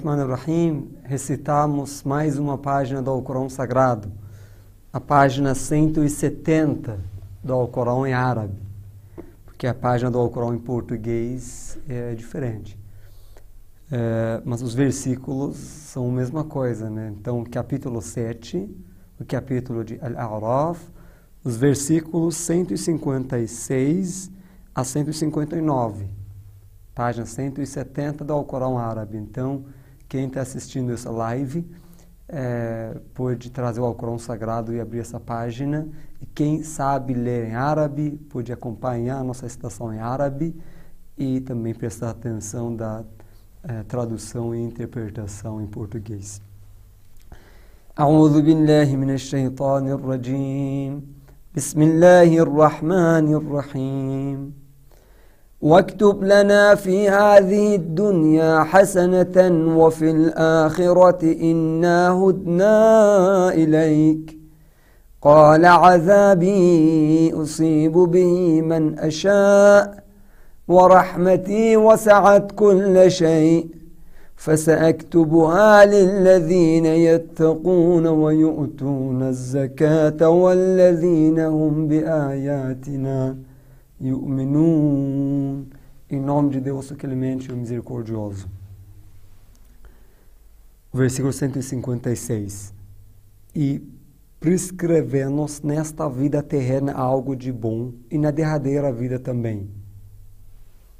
Bismillahirrahmanirrahim. Recitamos mais uma página do Alcorão Sagrado, a página 170 do Alcorão em árabe, porque a página do Alcorão em português é diferente. É, mas os versículos são a mesma coisa, né? Então, capítulo 7, o capítulo de Al-A'raf, os versículos 156 a 159 página 170 do Alcorão Árabe. Então, quem está assistindo essa live é, pode trazer o Alcorão Sagrado e abrir essa página. E quem sabe ler em árabe pode acompanhar a nossa citação em árabe e também prestar atenção da é, tradução e interpretação em português. أعوذ بالله من الشيطان الرجيم بسم الله الرحمن الرحيم واكتب لنا في هذه الدنيا حسنة وفي الآخرة إنا هدنا إليك. قال عذابي أصيب به من أشاء ورحمتي وسعت كل شيء. فسأكتبها للذين يتقون ويؤتون الزكاة والذين هم بآياتنا yu'minun. Em nome de Deus, o clemente e o misericordioso. Versículo 156. E prescrevemos nesta vida terrena algo de bom e na derradeira vida também.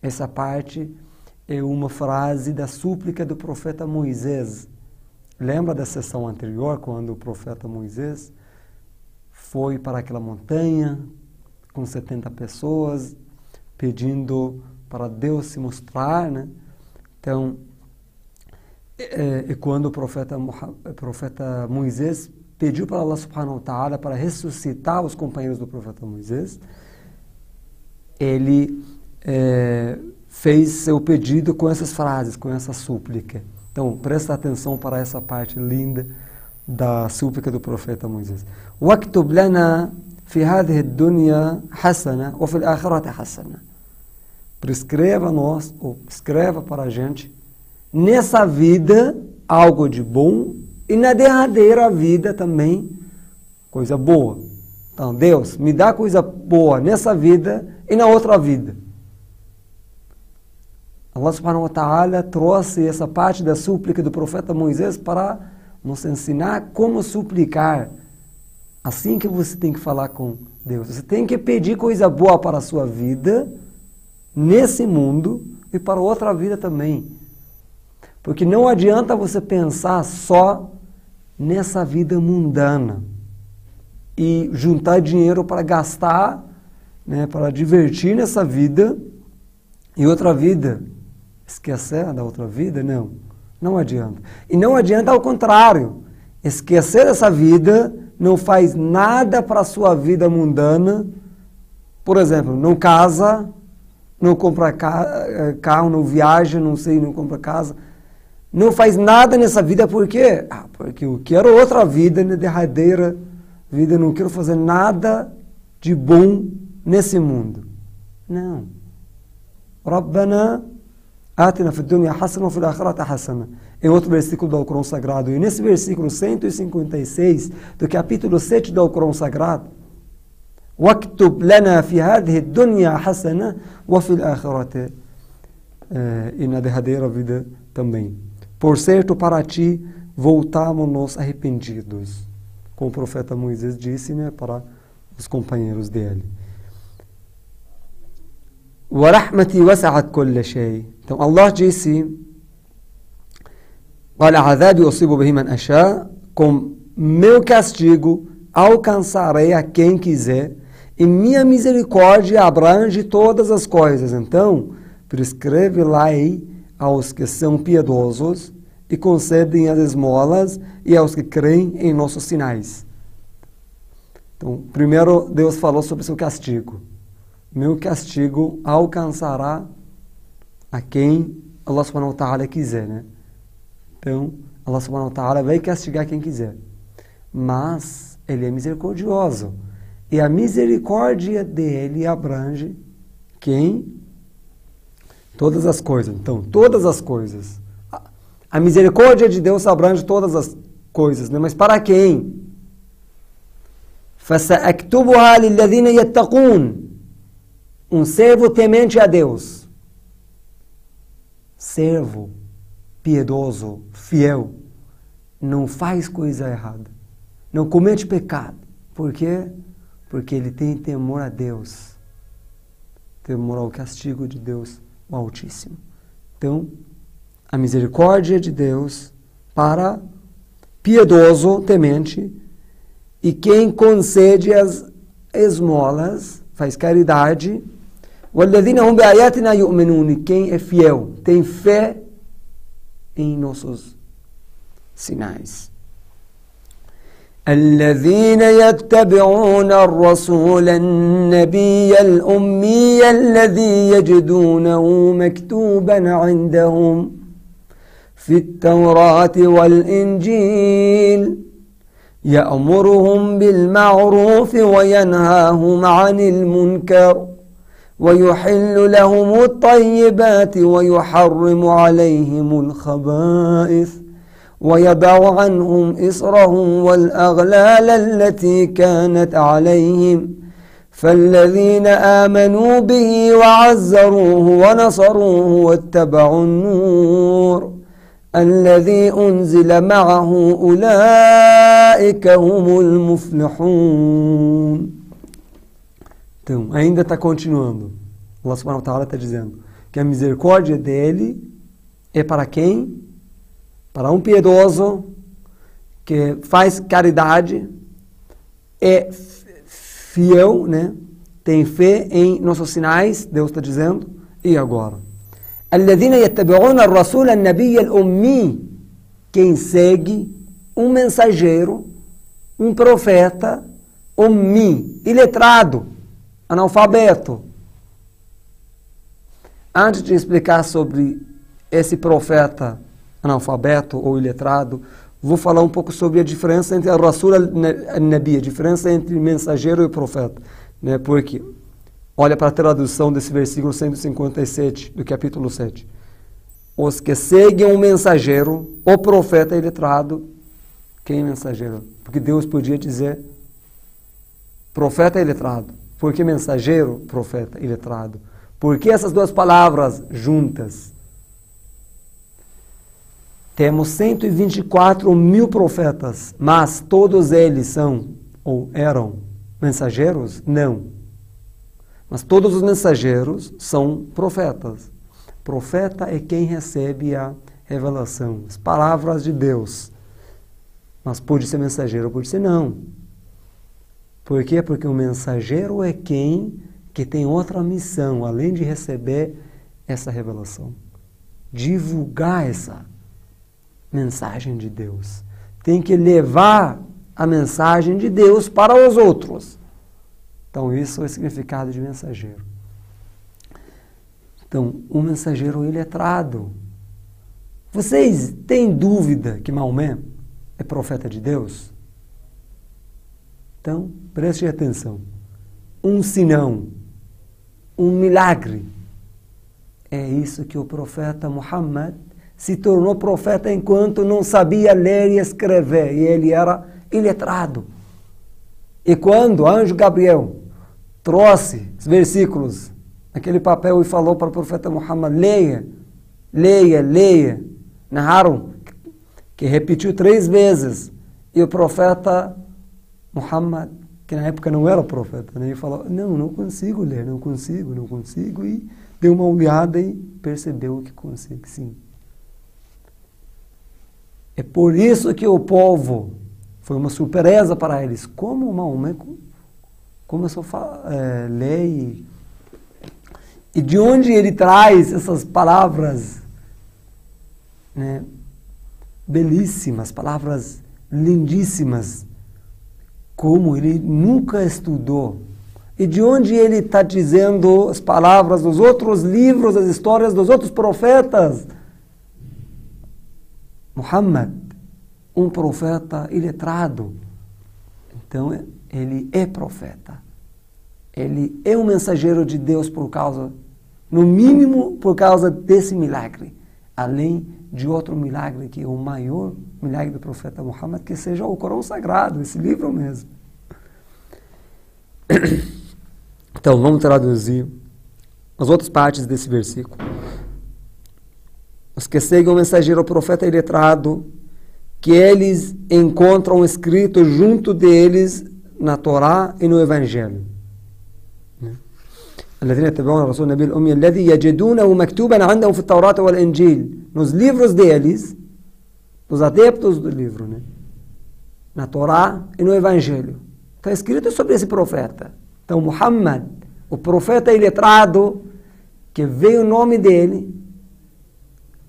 Essa parte é uma frase da súplica do profeta Moisés. Lembra da sessão anterior, quando o profeta Moisés foi para aquela montanha com 70 pessoas, pedindo para Deus se mostrar, né? Então, é, é quando o profeta, o profeta Moisés pediu para Allah subhanahu wa ta'ala para ressuscitar os companheiros do profeta Moisés, ele é, fez seu pedido com essas frases, com essa súplica. Então, presta atenção para essa parte linda da súplica do profeta Moisés. وَاكْتُبْ لَنَا في هذه الدنيا حسنة وفي الآخرة حسنة. Prescreva nós, ou escreva para a gente, nessa vida algo de bom e na derradeira vida também coisa boa. Então, Deus, me dá coisa boa nessa vida e na outra vida. Allah subhanahu wa ta'ala trouxe essa parte da súplica do profeta Moisés para nos ensinar como suplicar Assim que você tem que falar com Deus. Você tem que pedir coisa boa para a sua vida, nesse mundo e para outra vida também. Porque não adianta você pensar só nessa vida mundana e juntar dinheiro para gastar, né, para divertir nessa vida e outra vida. Esquecer da outra vida? Não. Não adianta. E não adianta ao contrário. Esquecer essa vida não faz nada para a sua vida mundana, por exemplo, não casa, não compra eh, carro, não viaja, não sei, não compra casa, não faz nada nessa vida por quê? Ah, porque eu quero outra vida, na derradeira vida, não quero fazer nada de bom nesse mundo. Não. Rabbana atina fi dunya hasana wa fil akhirati hasana em outro versículo do Alcorão Sagrado. E nesse versículo 156 do capítulo 7 do Alcorão Sagrado, واكتب لنا في هذه الدنيا حسنة وفي الآخرة e na derradeira vida também. Por certo, para ti voltamos-nos arrependidos. Como o profeta Moisés disse né, para os companheiros dele. Ve rahmeti vesa'at kulle. Então Allah disse: Olha, azabi usibu bihi man asha, com meu castigo alcançarei a quem quiser, e minha misericórdia abrange todas as coisas. Então, prescreve lá aí aos que são piedosos e concedem as esmolas e aos que creem em nossos sinais. Então, primeiro Deus falou sobre seu castigo Meu castigo alcançará a quem Allah subhanahu wa ta'ala quiser, né? Então, Allah subhanahu wa ta'ala vai castigar quem quiser. Mas ele é misericordioso. E a misericórdia dele abrange quem? Todas as coisas. Então, todas as coisas. A misericórdia de Deus abrange todas as coisas, né? mas para quem? فَسَأَكْتُبُهَا لِلَّذِينَ يَتَّقُونَ um servo temente a Deus. Servo, piedoso, fiel, não faz coisa errada, não comete pecado. Por quê? Porque ele tem temor a Deus, temor ao castigo de Deus, o Altíssimo. Então, a misericórdia de Deus para piedoso, temente, e quem concede as esmolas, faz caridade, quem é fiel, tem fé em sinais. الذين يتبعون الرسول النبي الأمي الذي يجدونه مكتوبا عندهم في التوراة والإنجيل. يأمرهم بالمعروف وينهاهم عن المنكر. ويحل لهم الطيبات ويحرم عليهم الخبائث ويضع عنهم إصرهم والأغلال التي كانت عليهم. فالذين آمنوا به وعزروه ونصروه واتبعوا النور الذي أنزل معه أولئك هم المفلحون. Então, ainda está continuando. Allah subhanahu wa ta'ala está dizendo que a misericórdia dele é para quem? Para um piedoso que faz caridade, é fiel, né? tem fé em nossos sinais, Deus está dizendo, e agora? الذين يتبعون الرسول النبي الأمي quem segue um mensageiro, um profeta, ummi, iletrado, analfabeto. Antes de explicar sobre esse profeta analfabeto ou iletrado, vou falar um pouco sobre a diferença entre a Rasul e Nabi, a diferença entre mensageiro e profeta. Né? Porque, olha para a tradução desse versículo 157 do capítulo 7. Os que seguem o mensageiro, o profeta iletrado, quem é mensageiro? Porque Deus podia dizer profeta iletrado. Por que mensageiro, profeta e letrado? Por que essas duas palavras juntas? Temos 124 mil profetas, mas todos eles são ou eram mensageiros? Não. Mas todos os mensageiros são profetas. Profeta é quem recebe a revelação, as palavras de Deus. Mas pode ser mensageiro, pode ser não. Por quê? Porque o mensageiro é quem que tem outra missão, além de receber essa revelação. Divulgar essa mensagem de Deus. Tem que levar a mensagem de Deus para os outros. Então, isso é o significado de mensageiro. Então, o mensageiro ele é trado. Vocês têm dúvida que Maomé é profeta de Deus? Então, preste atenção. Um sinão, um milagre. É isso que o profeta Muhammad se tornou profeta enquanto não sabia ler e escrever, e ele era iletrado. E quando o anjo Gabriel trouxe os versículos naquele papel e falou para o profeta Muhammad: leia, leia, leia, narraram que repetiu três vezes, e o profeta Muhammad, que na época não era profeta, né? ele falou: Não, não consigo ler, não consigo, não consigo. E deu uma olhada e percebeu que consegue sim. É por isso que o povo foi uma surpresa para eles. Como Maomé começou a é, ler e, e de onde ele traz essas palavras né, belíssimas, palavras lindíssimas como ele nunca estudou. E de onde ele está dizendo as palavras dos outros livros, as histórias dos outros profetas? Muhammad, um profeta iletrado. Então, ele é profeta. Ele é um mensageiro de Deus por causa, no mínimo, por causa desse milagre. Além de outro milagre que é o maior milagre do profeta Muhammad, que seja o Corão Sagrado, esse livro mesmo. Então, vamos traduzir as outras partes desse versículo. Os que seguem o mensageiro, o profeta iletrado, que eles encontram escrito junto deles na Torá e no Evangelho. Alladhina yattaba'una rasul nabil ummi alladhi yajidunahu maktuban 'indahum fi Taurat wal Nos livros deles, dos adeptos do livro, né? Na Torá e no Evangelho. Está escrito sobre esse profeta. Então, Muhammad, o profeta iletrado, que veio o nome dele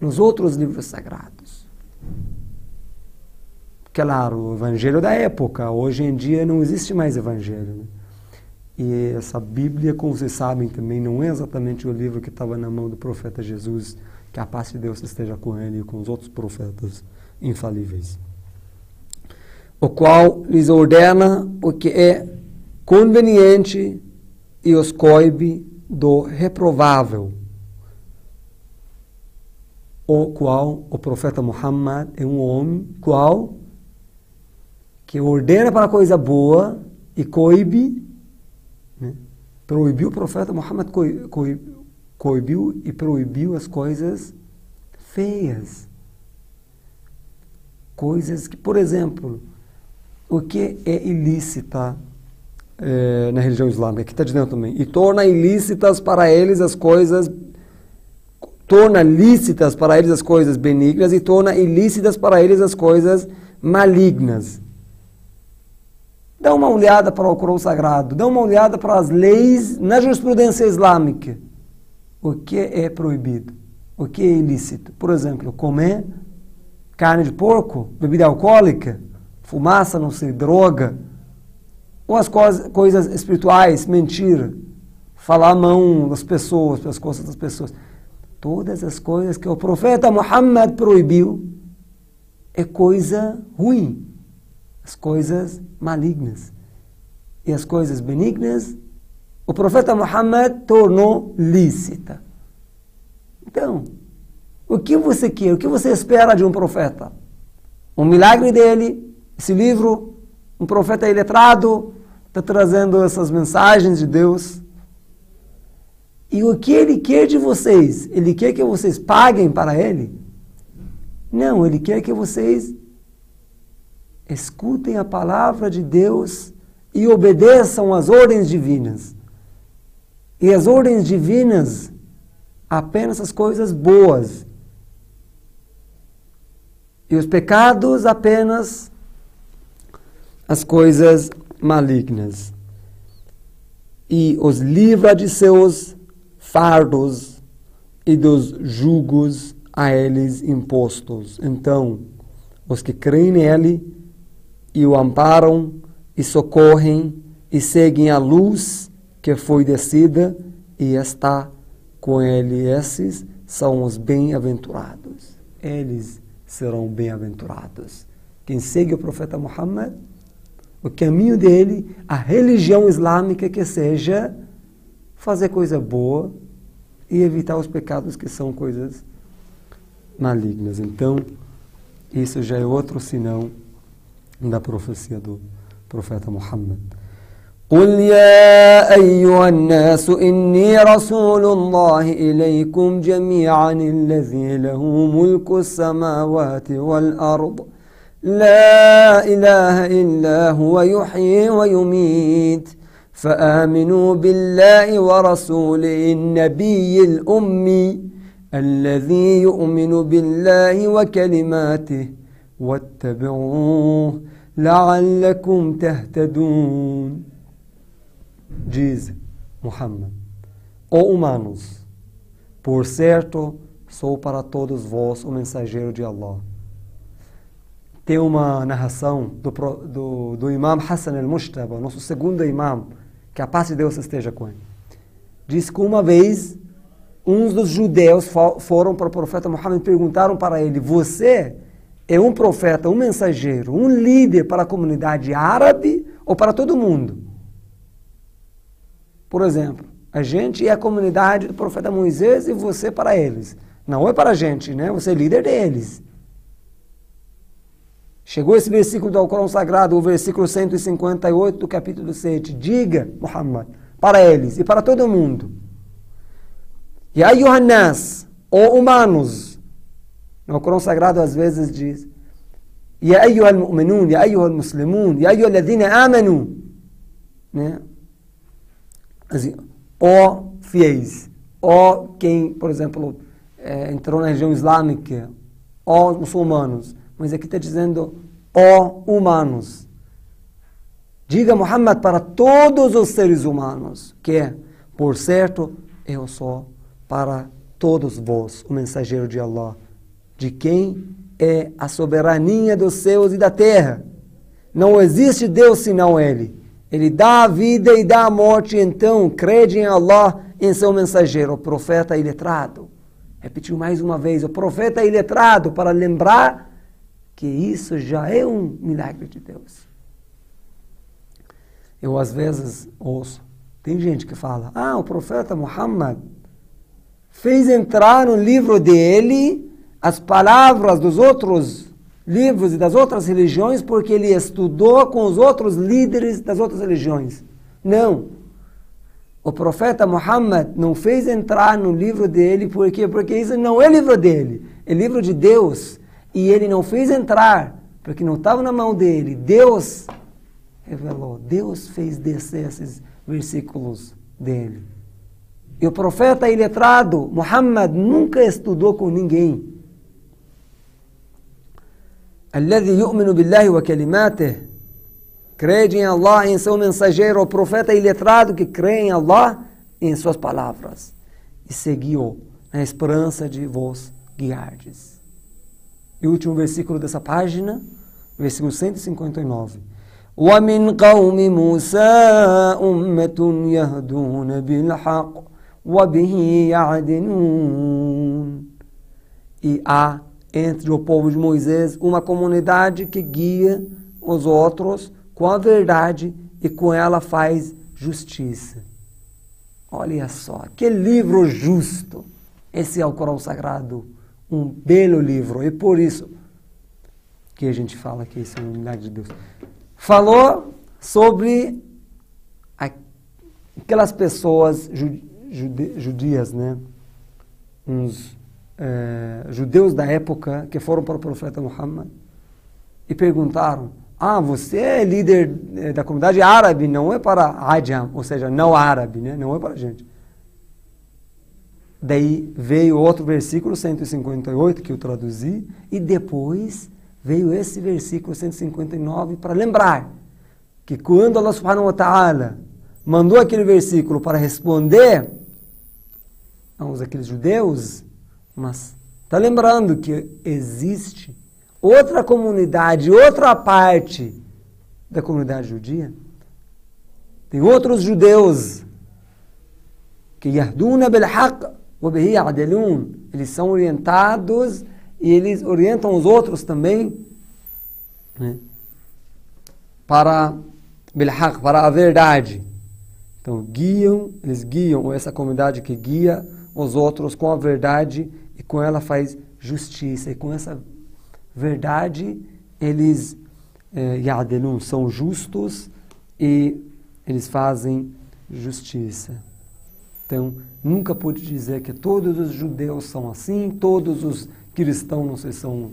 nos outros livros sagrados. Claro, o evangelho da época. Hoje em dia não existe mais evangelho. Né? E essa Bíblia, como vocês sabem também, não é exatamente o livro que estava na mão do profeta Jesus, que a paz de Deus esteja com ele e com os outros profetas infalíveis. O qual lhes ordena o que é conveniente e os coibe do reprovável. O qual o profeta Muhammad é um homem qual que ordena para a coisa boa e coibe? Proibiu o profeta Muhammad, coibiu e proibiu as coisas feias. Coisas que, por exemplo, o que é ilícita é, na religião islâmica, que está dizendo também, e torna ilícitas para eles as coisas, torna lícitas para eles as coisas benignas e torna ilícitas para eles as coisas malignas. Dá uma olhada para o Corão Sagrado, dá uma olhada para as leis na jurisprudência islâmica. O que é proibido? O que é ilícito? Por exemplo, comer carne de porco, bebida alcoólica, fumaça, não sei, droga, ou as coisas, coisas espirituais, mentira, falar a mão das pessoas, pelas costas das pessoas. Todas as coisas que o profeta Muhammad proibiu é coisa ruim as coisas malignas. E as coisas benignas, o profeta Muhammad tornou lícita. Então, o que você quer? O que você espera de um profeta? Um milagre dele, esse livro, um profeta iletrado, está trazendo essas mensagens de Deus. E o que ele quer de vocês? Ele quer que vocês paguem para ele? Não, ele quer que vocês escutem a palavra de Deus e obedeçam às ordens divinas. E as ordens divinas, apenas as coisas boas. E os pecados, apenas as coisas malignas. E os livra de seus fardos e dos jugos a eles impostos. Então, os que creem nele e o amparam e socorrem e seguem a luz que foi descida e está com ele. Esses são os bem-aventurados. Eles serão bem-aventurados. Quem segue o profeta Muhammad, o caminho dele, a religião islâmica que seja fazer coisa boa e evitar os pecados que são coisas malignas. Então, isso já é outro sinal da profecia do profeta Muhammad. قل يا أيها الناس إني رسول الله إليكم جميعا الذي له ملك السماوات والأرض. لا إله إلا هو يحيي ويميت. فآمنوا بالله ورسوله النبي الأمي الذي يؤمن بالله وكلماته. واتبعوه لعلكم تهتدون diz Muhammad Ó oh humanos por certo sou para todos vós o mensageiro de Allah tem uma narração do, do, do imam Hassan al-Mushtaba nosso segundo imam que a paz de Deus esteja com ele diz que uma vez uns dos judeus foram para o profeta Muhammad e perguntaram para ele você é um profeta, um mensageiro, um líder para a comunidade árabe ou para todo mundo. Por exemplo, a gente é a comunidade do profeta Moisés e você para eles. Não é para a gente, né? Você é líder deles. Chegou esse versículo do Alcorão Sagrado, o versículo 158 do capítulo 7. Diga, Muhammad, para eles e para todo mundo. E aí, Yohanas, ou humanos, o Corão Sagrado às vezes diz: Ya ayyuhal mu'minun, ya ayyuhal muslimun, ya ayyuhal ladina amanu. Né? Assim, ó fiéis, ó quem, por exemplo, é, entrou na região islâmica, ó muçulmanos. Mas aqui está dizendo ó humanos. Diga Muhammad para todos os seres humanos que, é, por certo, eu sou para todos vós o mensageiro de Allah de quem é a soberania dos céus e da terra. Não existe Deus senão Ele. Ele dá a vida e dá a morte, então crede em Allah, em seu mensageiro, o profeta iletrado. Repetiu mais uma vez, o profeta iletrado, para lembrar que isso já é um milagre de Deus. Eu às vezes ouço, tem gente que fala, ah, o profeta Muhammad fez entrar no livro dele as palavras dos outros livros e das outras religiões porque ele estudou com os outros líderes das outras religiões. Não. O profeta Muhammad não fez entrar no livro dele porque porque isso não é livro dele, é livro de Deus e ele não fez entrar porque não estava na mão dele. Deus revelou, Deus fez descer esses versículos dele. E o profeta iletrado, Muhammad, nunca estudou com ninguém. الذي يؤمن بالله وكلماته crede em Allah, em seu mensageiro, o profeta iletrado que crê em Allah e em suas palavras e seguiu na esperança de vos guiardes. E o último versículo dessa página, versículo 159. ومن قوم موسى أمة يهدون بالحق وبه يعدلون E há entre o povo de Moisés uma comunidade que guia os outros com a verdade e com ela faz justiça. Olha só, que livro justo! Esse é o Corão Sagrado, um belo livro, e por isso que a gente fala que isso é a unidade de Deus. Falou sobre aquelas pessoas judias, né? Uns eh, judeus da época que foram para o profeta Muhammad e perguntaram: Ah, você é líder eh, da comunidade árabe, não é para Ajam, ou seja, não árabe, né? não é para a gente. Daí veio outro versículo 158 que eu traduzi, e depois veio esse versículo 159 para lembrar que quando Allah subhanahu wa ta'ala mandou aquele versículo para responder aos aqueles judeus, mas está lembrando que existe outra comunidade, outra parte da comunidade judia? Tem outros judeus que yarduna bihi adilun. Eles são orientados e eles orientam os outros também né, para bil haqq, para a verdade. Então guiam, eles guiam essa comunidade que guia os outros com a verdade com ela faz justiça. E com essa verdade, eles eh, são justos e eles fazem justiça. Então, nunca pude dizer que todos os judeus são assim, todos os cristãos não são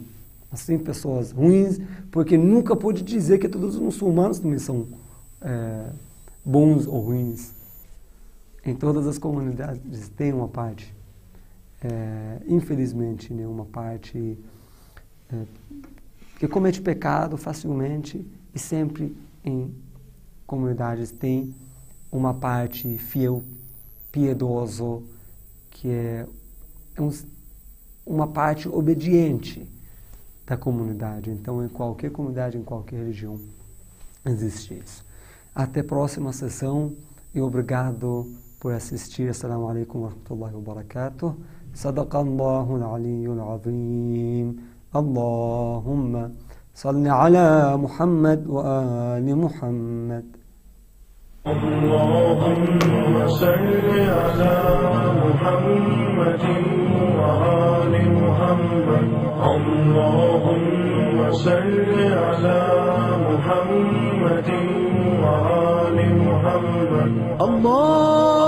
assim, pessoas ruins, porque nunca pude dizer que todos os muçulmanos também são é, bons ou ruins. Em todas as comunidades tem uma parte é, infelizmente, né, uma parte é, que comete pecado facilmente e sempre em comunidades tem uma parte fiel, piedoso, que é, um, uma parte obediente da comunidade. Então, em qualquer comunidade, em qualquer região, existe isso. Até a próxima sessão e obrigado por assistir. Assalamu alaikum wa rahmatullahi wa barakatuh. صدق الله العلي العظيم. اللهم صل على محمد وآل محمد. اللهم صل على محمد وآل محمد. اللهم صل على محمد وآل محمد. اللهم